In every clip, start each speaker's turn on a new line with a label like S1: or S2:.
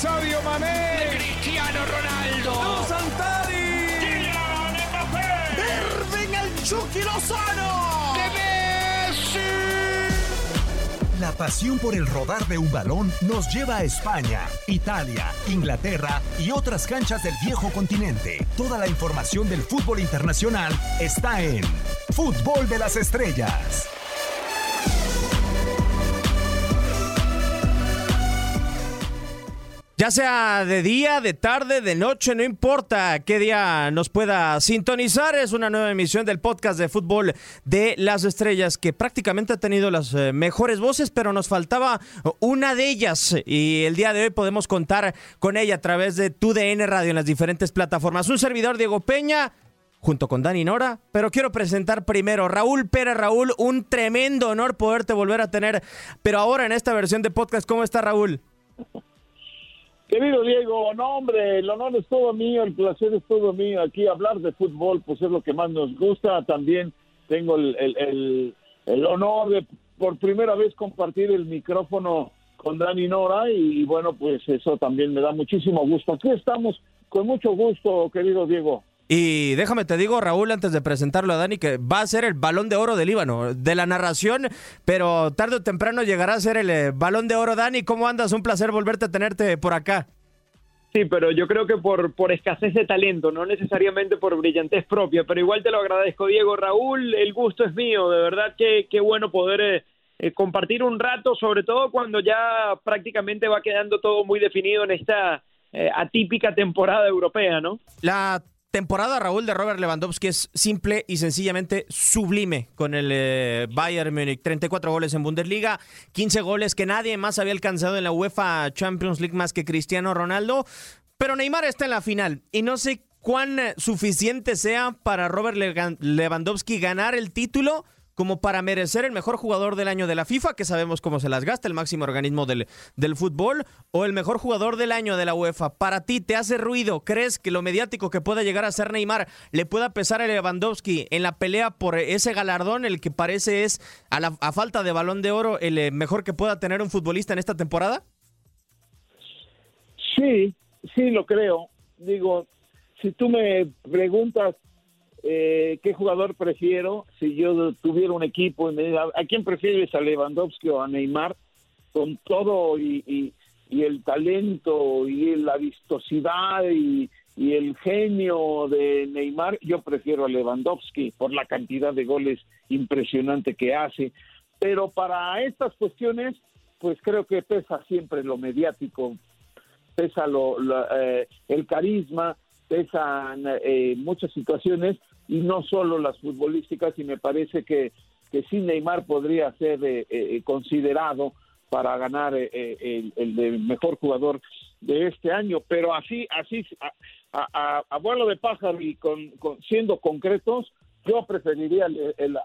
S1: Sadio Mané, Cristiano Ronaldo, Santari, Kylian Mbappé, Irving el Chucky Lozano, Messi.
S2: La pasión por el rodar de un balón nos lleva a España, Italia, Inglaterra y otras canchas del viejo continente. Toda la información del fútbol internacional está en Fútbol de las Estrellas.
S3: Ya sea de día, de tarde, de noche, no importa qué día nos pueda sintonizar, es una nueva emisión del podcast de fútbol de las estrellas que prácticamente ha tenido las eh, mejores voces, pero nos faltaba una de ellas y el día de hoy podemos contar con ella a través de TUDN Radio en las diferentes plataformas. Un servidor Diego Peña, junto con Dani Nora, pero quiero presentar primero Raúl Pérez. Raúl, un tremendo honor poderte volver a tener, pero ahora en esta versión de podcast, ¿cómo está Raúl?
S4: Querido Diego, no hombre, el honor es todo mío, el placer es todo mío. Aquí hablar de fútbol, pues es lo que más nos gusta. También tengo el, honor de por primera vez compartir el micrófono con Dani Nora y, bueno, pues eso también me da muchísimo gusto. Aquí estamos con mucho gusto, querido Diego.
S3: Y déjame te digo, Raúl, antes de presentarlo a Dani, que va a ser el balón de oro del Líbano, de la narración, pero tarde o temprano llegará a ser el eh, balón de oro. Dani, ¿cómo andas? Un placer volverte a tenerte por acá.
S5: Sí, pero yo creo que por, por escasez de talento, no necesariamente por brillantez propia, pero igual te lo agradezco, Diego. Raúl, el gusto es mío, de verdad que qué bueno poder eh, eh, compartir un rato, sobre todo cuando ya prácticamente va quedando todo muy definido en esta eh, atípica temporada europea, ¿no?
S3: La temporada, Raúl, de Robert Lewandowski es simple y sencillamente sublime con el eh, Bayern Múnich. 34 goles en Bundesliga, 15 goles que nadie más había alcanzado en la UEFA Champions League más que Cristiano Ronaldo. Pero Neymar está en la final y no sé cuán eh, suficiente sea para Robert Lewandowski ganar el título como para merecer el mejor jugador del año de la FIFA, que sabemos cómo se las gasta el máximo organismo del, del fútbol, o el mejor jugador del año de la UEFA. Para ti, ¿te hace ruido? ¿Crees que lo mediático que pueda llegar a ser Neymar le pueda pesar a Lewandowski en la pelea por ese galardón, el que parece es, a, la, a falta de balón de oro, el eh, mejor que pueda tener un futbolista en esta temporada?
S4: Sí, sí lo creo. Digo, si tú me preguntas eh, qué jugador prefiero, si yo tuviera un equipo y me ¿a quién prefieres a Lewandowski o a Neymar? Con todo y, el talento y la vistosidad y, y el genio de Neymar, yo prefiero a Lewandowski por la cantidad de goles impresionante que hace. Pero para estas cuestiones, pues creo que pesa siempre lo mediático, pesa lo, eh, el carisma, pesan eh, muchas situaciones y no solo las futbolísticas y me parece que, que sí Neymar podría ser eh, eh, considerado para ganar el, el, mejor jugador de este año, pero así, así, a, a, vuelo de pájaro y con, siendo concretos, yo preferiría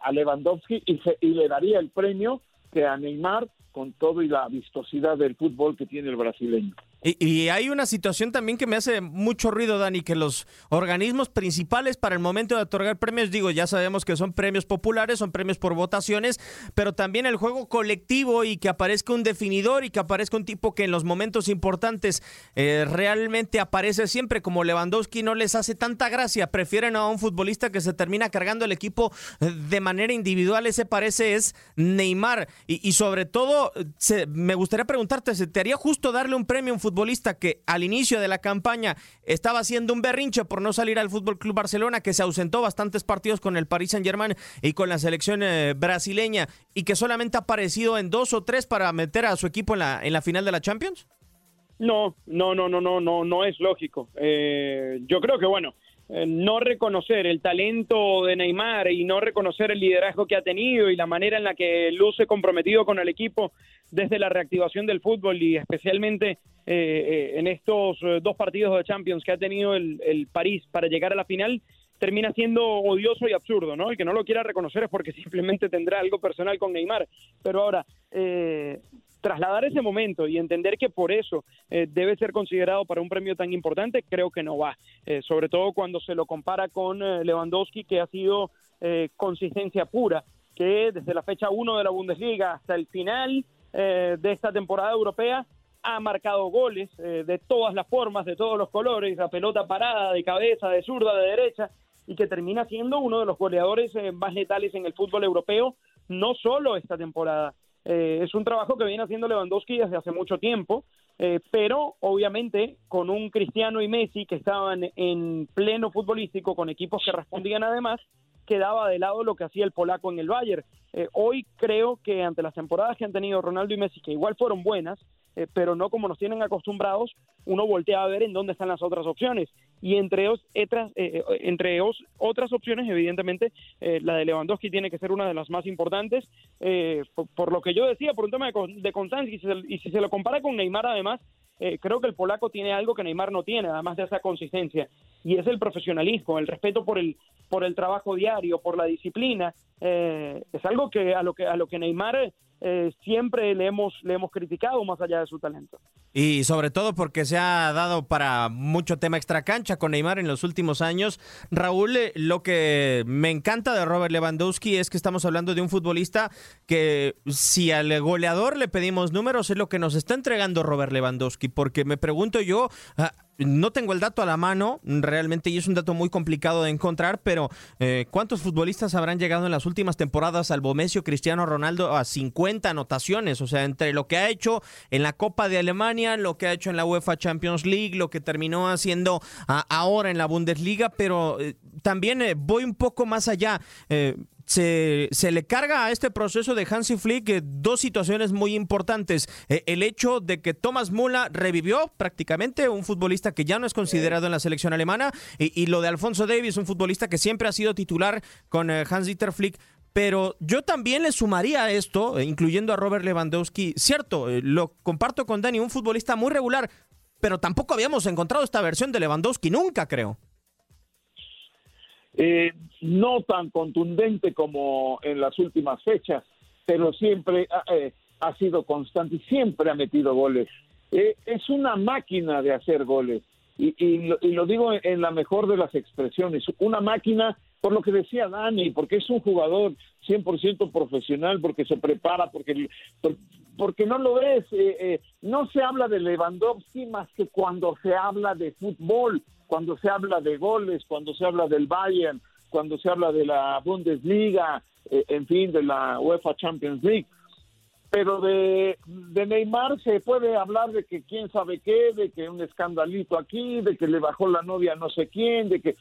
S4: a Lewandowski y, y le daría el premio que a Neymar con todo y la vistosidad del fútbol que tiene el brasileño.
S3: Y, hay una situación también que me hace mucho ruido, Dani, que los organismos principales para el momento de otorgar premios, digo, ya sabemos que son premios populares, son premios por votaciones, pero también el juego colectivo y que aparezca un definidor y que aparezca un tipo que en los momentos importantes eh, realmente aparece siempre, como Lewandowski no les hace tanta gracia, prefieren a un futbolista que se termina cargando el equipo eh, de manera individual, ese parece es Neymar. Y, sobre todo, se, me gustaría preguntarte, ¿se te haría justo darle un premio a un futbolista? Futbolista que al inicio de la campaña estaba haciendo un berrinche por no salir al Fútbol Club Barcelona, que se ausentó bastantes partidos con el Paris Saint-Germain y con la selección eh, brasileña y que solamente ha aparecido en dos o tres para meter a su equipo en la, en la final de la Champions?
S5: No, no, no, no, no, no, no es lógico. Eh, yo creo que bueno, no reconocer el talento de Neymar y no reconocer el liderazgo que ha tenido y la manera en la que luce comprometido con el equipo desde la reactivación del fútbol y especialmente eh, eh, en estos dos partidos de Champions que ha tenido el, el, París para llegar a la final, termina siendo odioso y absurdo, ¿no? El que no lo quiera reconocer es porque simplemente tendrá algo personal con Neymar. Pero ahora, eh, trasladar ese momento y entender que por eso eh, debe ser considerado para un premio tan importante, creo que no va. Eh, sobre todo cuando se lo compara con eh, Lewandowski, que ha sido consistencia pura, que desde la fecha 1 de la Bundesliga hasta el final de esta temporada europea ha marcado goles de todas las formas, de todos los colores, a pelota parada, de cabeza, de zurda, de derecha, y que termina siendo uno de los goleadores más letales en el fútbol europeo, no solo esta temporada, eh, es un trabajo que viene haciendo Lewandowski desde hace mucho tiempo, eh, pero obviamente con un Cristiano y Messi que estaban en pleno futbolístico, con equipos que respondían además, quedaba de lado lo que hacía el polaco en el Bayern. Eh, hoy creo que ante las temporadas que han tenido Ronaldo y Messi, que igual fueron buenas, eh, pero no como nos tienen acostumbrados, uno voltea a ver en dónde están las otras opciones. Y entre, otras, eh, entre otras opciones, evidentemente, la de Lewandowski tiene que ser una de las más importantes, por, lo que yo decía, por un tema de, de constancia, y si se lo compara con Neymar además, eh, creo que el polaco tiene algo que Neymar no tiene, además de esa consistencia, y es el profesionalismo, el respeto por el, por el trabajo diario, por la disciplina. Eh, es algo que a lo que a lo que Neymar eh, siempre le hemos, le hemos criticado más allá de su talento.
S3: Y sobre todo porque se ha dado para mucho tema extracancha con Neymar en los últimos años. Raúl, eh, lo que me encanta de Robert Lewandowski es que estamos hablando de un futbolista que si al goleador le pedimos números es lo que nos está entregando Robert Lewandowski, porque me pregunto yo, ah, no tengo el dato a la mano realmente y es un dato muy complicado de encontrar, pero eh, ¿cuántos futbolistas habrán llegado en las últimas temporadas al Bomesio Cristiano Ronaldo a 50 anotaciones? O sea, entre lo que ha hecho en la Copa de Alemania, lo que ha hecho en la UEFA Champions League, lo que terminó haciendo ahora en la Bundesliga, pero eh, también eh, voy un poco más allá se, se, le carga a este proceso de Hansi Flick eh, dos situaciones muy importantes. Eh, el hecho de que Thomas Müller revivió prácticamente, un futbolista que ya no es considerado en la selección alemana, y, lo de Alfonso Davis, un futbolista que siempre ha sido titular con eh, Hans-Dieter Flick. Pero yo también le sumaría a esto, incluyendo a Robert Lewandowski, cierto, lo comparto con Dani, un futbolista muy regular, pero tampoco habíamos encontrado esta versión de Lewandowski nunca, creo.
S4: Eh, no tan contundente como en las últimas fechas, pero siempre eh, ha sido constante y siempre ha metido goles. Eh, es una máquina de hacer goles. Y, lo, digo en la mejor de las expresiones, una máquina, por lo que decía Dani, porque es un jugador 100% profesional, porque se prepara, porque, porque no lo es. no se habla de Lewandowski más que cuando se habla de fútbol cuando se habla de goles, cuando se habla del Bayern, cuando se habla de la Bundesliga, eh, en fin, de la UEFA Champions League. Pero de, de, Neymar se puede hablar de que quién sabe qué, de que un escandalito aquí, de que le bajó la novia a no sé quién, de que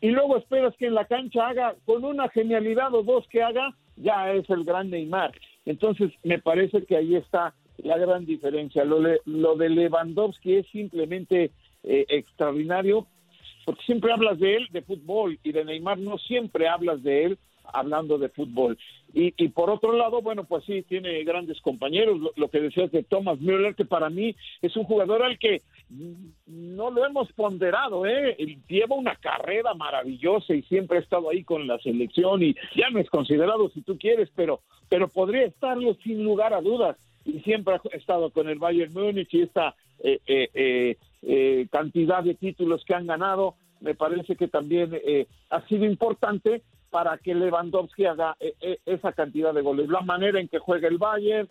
S4: y luego esperas que en la cancha haga con una genialidad o dos que haga, ya es el gran Neymar. Entonces, me parece que ahí está la gran diferencia. Lo, lo de Lewandowski es simplemente eh, extraordinario, porque siempre hablas de él, de fútbol, y de Neymar no siempre hablas de él hablando de fútbol. Y, y por otro lado, bueno, pues sí, tiene grandes compañeros, lo, que decías de Thomas Müller, que para mí es un jugador al que no lo hemos ponderado, ¿eh? Lleva una carrera maravillosa y siempre ha estado ahí con la selección y ya no es considerado si tú quieres, pero, pero podría estarlo sin lugar a dudas. Y siempre ha estado con el Bayern Múnich y esta cantidad de títulos que han ganado, me parece que también ha sido importante para que Lewandowski haga esa cantidad de goles. La manera en que juega el Bayern,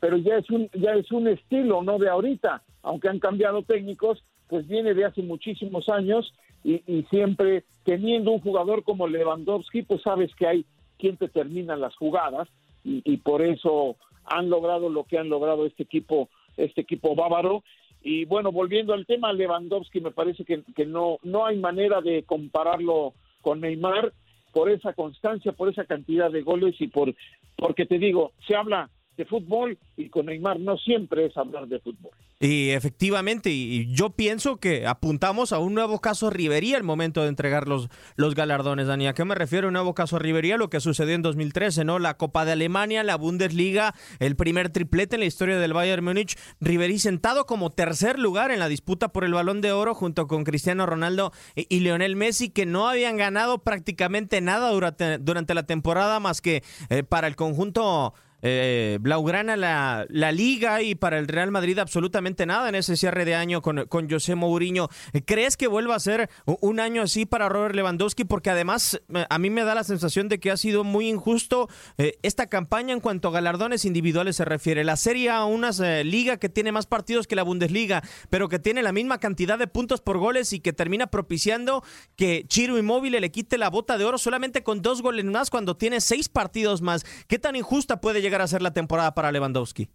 S4: pero ya es un ya es un estilo, no de ahorita, aunque han cambiado técnicos, pues viene de hace muchísimos años y, siempre teniendo un jugador como Lewandowski, pues sabes que hay quien te termina las jugadas y por eso han logrado lo que han logrado este equipo este equipo bávaro. Y bueno, volviendo al tema Lewandowski, me parece que, que no, no hay manera de compararlo con Neymar por esa constancia, por esa cantidad de goles y por porque te digo, se habla de fútbol y con Neymar no siempre es hablar de fútbol.
S3: Y efectivamente, y yo pienso que apuntamos a un nuevo caso Rivería al momento de entregar los, los galardones, Dani. ¿A qué me refiero un nuevo caso Rivería? Lo que sucedió en 2013, ¿no? La Copa de Alemania, la Bundesliga, el primer triplete en la historia del Bayern Múnich. Riverí sentado como tercer lugar en la disputa por el Balón de Oro junto con Cristiano Ronaldo y, Lionel Messi, que no habían ganado prácticamente nada durante, durante la temporada más que eh, para el conjunto eh, Blaugrana la, la, liga y para el Real Madrid absolutamente nada en ese cierre de año con, con José Mourinho. ¿Crees que vuelva a ser un año así para Robert Lewandowski? Porque además eh, a mí me da la sensación de que ha sido muy injusto eh, esta campaña en cuanto a galardones individuales se refiere. La Serie A, una eh, liga que tiene más partidos que la Bundesliga, pero que tiene la misma cantidad de puntos por goles y que termina propiciando que Chiro Inmóvil le quite la bota de oro solamente con dos goles más cuando tiene seis partidos más. ¿Qué tan injusta puede llegar a ser la temporada para Lewandowski?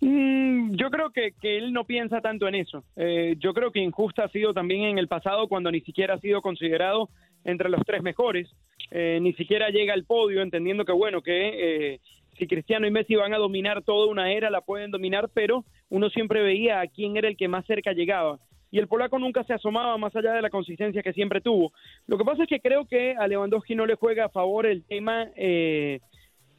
S5: Mm, yo creo que, que, él no piensa tanto en eso. Eh, yo creo que injusta ha sido también en el pasado cuando ni siquiera ha sido considerado entre los tres mejores, eh, ni siquiera llega al podio entendiendo que bueno, que eh, si Cristiano y Messi van a dominar toda una era, la pueden dominar, pero uno siempre veía a quién era el que más cerca llegaba. Y el polaco nunca se asomaba más allá de la consistencia que siempre tuvo. Lo que pasa es que creo que a Lewandowski no le juega a favor el tema eh,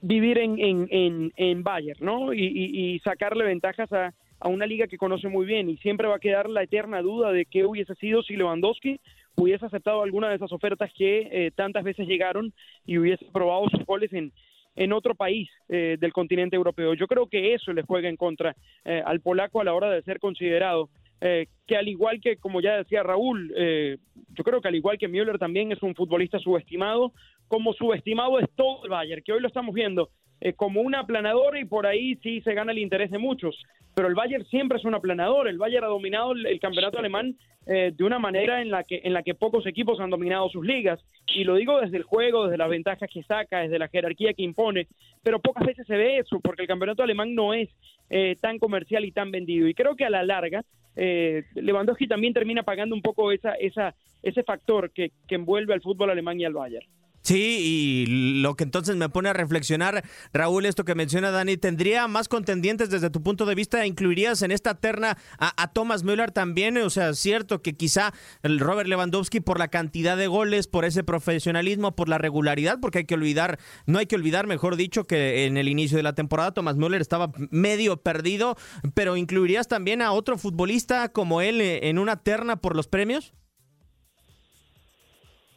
S5: vivir en, en, en, Bayern, ¿no? Y, sacarle ventajas a, a, una liga que conoce muy bien y siempre va a quedar la eterna duda de qué hubiese sido si Lewandowski hubiese aceptado alguna de esas ofertas que eh, tantas veces llegaron y hubiese probado sus goles en, en otro país eh, del continente europeo. Yo creo que eso le juega en contra eh, al polaco a la hora de ser considerado. Que al igual que, como ya decía Raúl, yo creo que al igual que Müller también es un futbolista subestimado, como subestimado es todo el Bayern, que hoy lo estamos viendo eh, como un aplanador y por ahí sí se gana el interés de muchos. Pero el Bayern siempre es un aplanador. El Bayern ha dominado el, campeonato alemán eh, de una manera en la, que, en la que pocos equipos han dominado sus ligas. Y lo digo desde el juego, desde las ventajas que saca, desde la jerarquía que impone. Pero pocas veces se ve eso, porque el campeonato alemán no es eh, tan comercial y tan vendido. Y creo que a la larga, Lewandowski también termina pagando un poco esa, esa, ese factor que, que envuelve al fútbol alemán y al Bayern.
S3: Sí, y lo que entonces me pone a reflexionar, Raúl, esto que menciona Dani, ¿tendría más contendientes desde tu punto de vista? ¿Incluirías en esta terna a, Thomas Müller también? O sea, cierto que quizá el Robert Lewandowski por la cantidad de goles, por ese profesionalismo, por la regularidad, porque hay que olvidar, no hay que olvidar, mejor dicho, que en el inicio de la temporada Thomas Müller estaba medio perdido, pero ¿incluirías también a otro futbolista como él en una terna por los premios?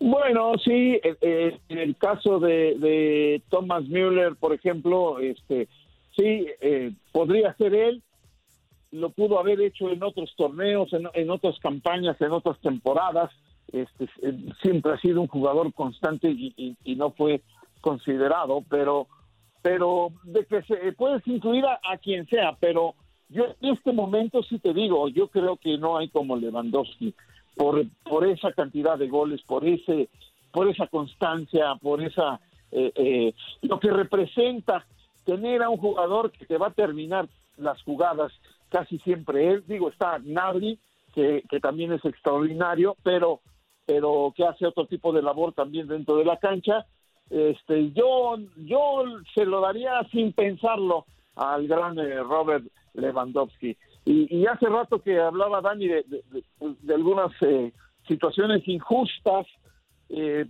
S4: Bueno, sí, eh, eh, en el caso de, Thomas Müller, por ejemplo, este, sí, eh, podría ser él, lo pudo haber hecho en otros torneos, en, otras campañas, en otras temporadas, este, siempre ha sido un jugador constante y, no fue considerado, pero, pero de que se puedes incluir a, a quien sea, pero yo en este momento sí te digo, yo creo que no hay como Lewandowski por, por esa cantidad de goles, por ese, por esa constancia, por esa eh, eh, lo que representa tener a un jugador que te va a terminar las jugadas casi siempre él. Digo, está Nabri, que, que también es extraordinario, pero, pero que hace otro tipo de labor también dentro de la cancha. este, yo, yo se lo daría sin pensarlo al gran eh, Robert Lewandowski. Y, hace rato que hablaba Dani de, de, algunas eh, situaciones injustas, eh,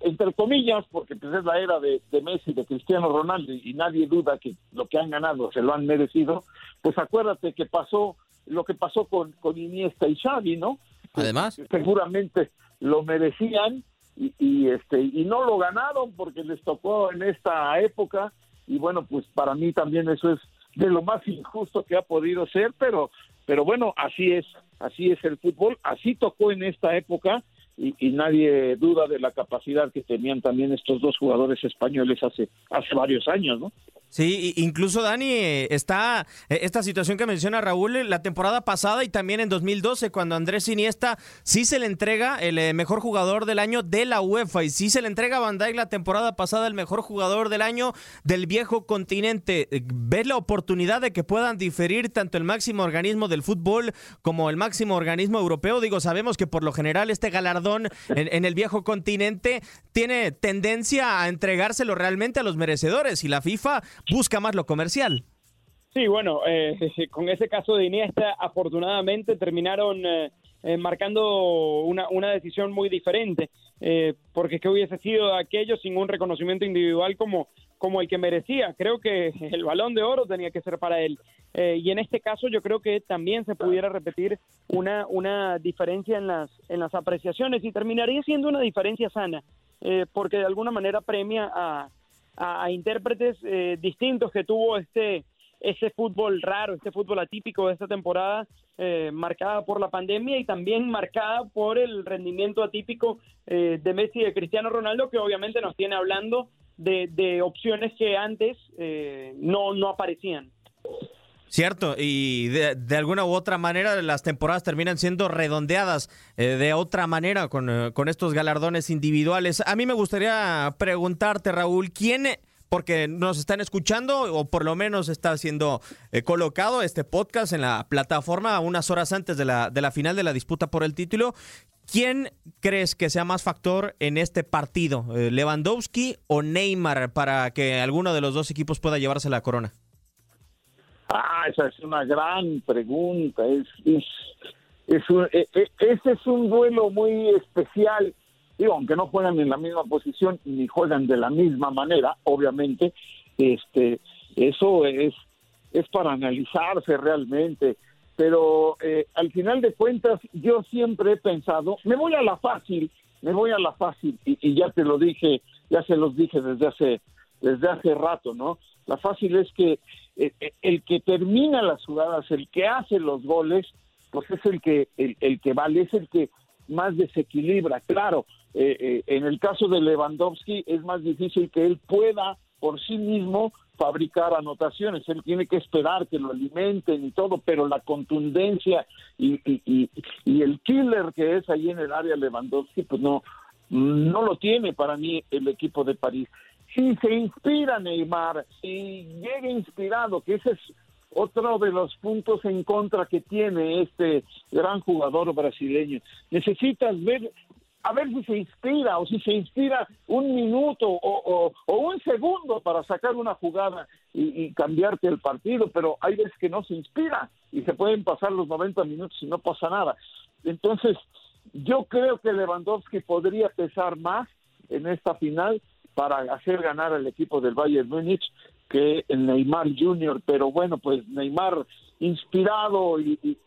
S4: entre comillas, porque pues es la era de, Messi, de Cristiano Ronaldo, y nadie duda que lo que han ganado se lo han merecido, pues acuérdate que pasó lo que pasó con, con Iniesta y Xavi, ¿no?
S3: Además.
S4: seguramente lo merecían y, y, este y no lo ganaron porque les tocó en esta época y bueno pues para mí también eso es de lo más injusto que ha podido ser pero pero bueno así es así es el fútbol así tocó en esta época y, y, nadie duda de la capacidad que tenían también estos dos jugadores españoles hace hace varios años no
S3: Sí, incluso Dani, está eh, esta situación que menciona Raúl la temporada pasada y también en 2012, cuando Andrés Iniesta sí se le entrega el eh, mejor jugador del año de la UEFA y sí se le entrega a Van Dijk la temporada pasada el mejor jugador del año del viejo continente. Eh, ¿Ves la oportunidad de que puedan diferir tanto el máximo organismo del fútbol como el máximo organismo europeo? Digo, sabemos que por lo general este galardón en, en el viejo continente tiene tendencia a entregárselo realmente a los merecedores y la FIFA busca más lo comercial.
S5: Sí, bueno, eh, con ese caso de Iniesta, afortunadamente terminaron eh, eh, marcando una, una, decisión muy diferente, porque que hubiese sido aquello sin un reconocimiento individual como, como el que merecía. Creo que el balón de oro tenía que ser para él. y en este caso yo creo que también se pudiera repetir una, una diferencia en las, en las apreciaciones y terminaría siendo una diferencia sana, porque de alguna manera premia a a, intérpretes eh, distintos que tuvo este ese fútbol raro, este fútbol atípico de esta temporada, eh, marcada por la pandemia y también marcada por el rendimiento atípico eh, de Messi y de Cristiano Ronaldo, que obviamente nos tiene hablando de, de opciones que antes no, no aparecían.
S3: Cierto, y de, alguna u otra manera las temporadas terminan siendo redondeadas eh, de otra manera con, eh, con, estos galardones individuales. A mí me gustaría preguntarte, Raúl, ¿quién, porque nos están escuchando o por lo menos está siendo eh, colocado este podcast en la plataforma unas horas antes de la, de la final de la disputa por el título, ¿Quién crees que sea más factor en este partido? ¿Lewandowski o Neymar para que alguno de los dos equipos pueda llevarse la corona?
S4: Ah, esa es una gran pregunta. Es, es, es un, e, e, es un duelo muy especial. Digo, aunque no juegan en la misma posición ni juegan de la misma manera, obviamente, este, eso es, es para analizarse realmente. Pero eh, al final de cuentas, yo siempre he pensado, me voy a la fácil, me voy a la fácil, y, y ya te lo dije, ya se los dije desde hace, desde hace rato, ¿no? La fácil es que eh, eh, el, que termina las jugadas, el que hace los goles, pues es el que, el, que vale, es el que más desequilibra. Claro, eh, en el caso de Lewandowski es más difícil que él pueda por sí mismo fabricar anotaciones. Él tiene que esperar que lo alimenten y todo, pero la contundencia y, el killer que es ahí en el área Lewandowski, pues no, no lo tiene para mí el equipo de París si se inspira Neymar, si llega inspirado, que ese es otro de los puntos en contra que tiene este gran jugador brasileño. Necesitas ver, a ver si se inspira o si se inspira un minuto o, un segundo para sacar una jugada y, y, cambiarte el partido, pero hay veces que no se inspira y se pueden pasar los 90 minutos y no pasa nada. Entonces, yo creo que Lewandowski podría pesar más en esta final para hacer ganar al equipo del Bayern Múnich que el Neymar Jr., pero bueno, pues Neymar inspirado y,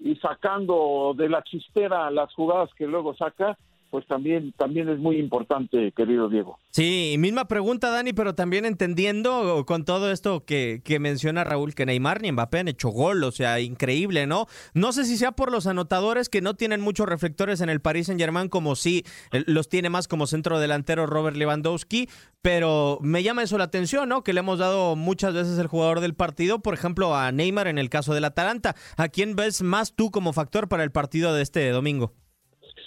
S4: y sacando de la chistera las jugadas que luego saca, pues también, también es muy importante, querido Diego.
S3: Sí, misma pregunta, Dani, pero también entendiendo con todo esto que, que, menciona Raúl, que Neymar ni Mbappé han hecho gol, o sea, increíble, ¿no? No sé si sea por los anotadores que no tienen muchos reflectores en el Paris Saint Germain, como si eh, los tiene más como centro delantero Robert Lewandowski, pero me llama eso la atención, ¿no? Que le hemos dado muchas veces el jugador del partido, por ejemplo, a Neymar en el caso del Atalanta. ¿A quién ves más tú como factor para el partido de este domingo?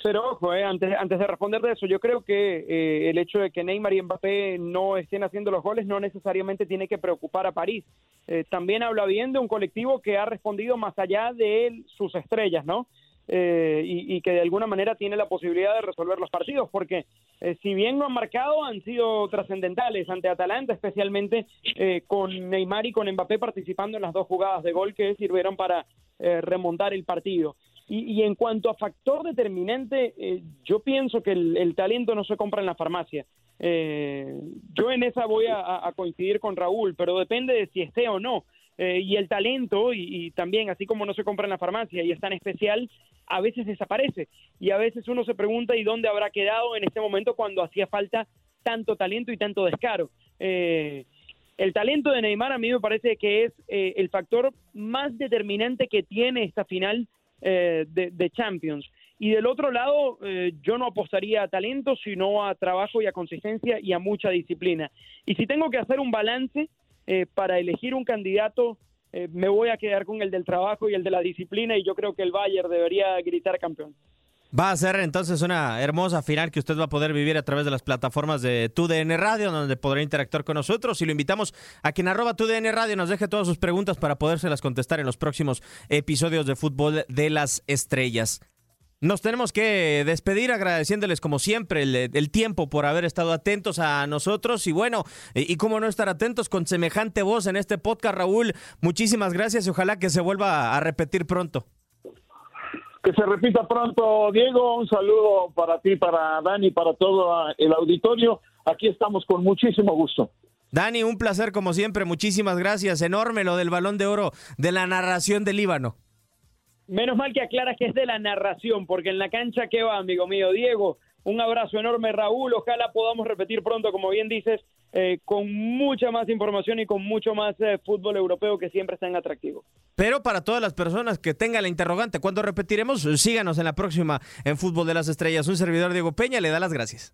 S5: Pero ojo, eh, antes, antes de responder de eso, yo creo que eh, el hecho de que Neymar y Mbappé no estén haciendo los goles no necesariamente tiene que preocupar a París. Eh, también habla bien de un colectivo que ha respondido más allá de sus estrellas, ¿no? eh, y, que de alguna manera tiene la posibilidad de resolver los partidos, porque eh, si bien no han marcado, han sido trascendentales ante Atalanta, especialmente con Neymar y con Mbappé participando en las dos jugadas de gol que sirvieron para remontar el partido. Y, en cuanto a factor determinante, yo pienso que el, talento no se compra en la farmacia. yo en esa voy a coincidir con Raúl, pero depende de si esté o no. Eh, y el talento, y, también así como no se compra en la farmacia y es tan especial, a veces desaparece. Y a veces uno se pregunta, ¿y dónde habrá quedado en este momento cuando hacía falta tanto talento y tanto descaro? Eh, el talento de Neymar a mí me parece que es eh, el factor más determinante que tiene esta final de, de, Champions. Y del otro lado, yo no apostaría a talento, sino a trabajo y a consistencia y a mucha disciplina. Y si tengo que hacer un balance, eh, para elegir un candidato, eh, me voy a quedar con el del trabajo y el de la disciplina y yo creo que el Bayern debería gritar campeón.
S3: Va a ser entonces una hermosa final que usted va a poder vivir a través de las plataformas de TUDN Radio, donde podrá interactuar con nosotros. Y lo invitamos a quien arroba TUDN Radio nos deje todas sus preguntas para podérselas contestar en los próximos episodios de Fútbol de las Estrellas. Nos tenemos que despedir agradeciéndoles como siempre el, tiempo por haber estado atentos a nosotros y bueno, y, cómo no estar atentos con semejante voz en este podcast, Raúl. Muchísimas gracias y ojalá que se vuelva a repetir pronto.
S4: Que se repita pronto, Diego. Un saludo para ti, para Dani, para todo el auditorio. Aquí estamos con muchísimo gusto.
S3: Dani, un placer como siempre. Muchísimas gracias. Enorme lo del balón de oro de la narración del Líbano.
S5: Menos mal que aclaras que es de la narración, porque en la cancha, ¿qué va, amigo mío? Diego, un abrazo enorme, Raúl. Ojalá podamos repetir pronto, como bien dices, eh, con mucha más información y con mucho más eh, fútbol europeo que siempre es tan atractivo.
S3: Pero para todas las personas que tengan la interrogante, ¿cuándo repetiremos? Síganos en la próxima en Fútbol de las Estrellas. Un servidor Diego Peña le da las gracias.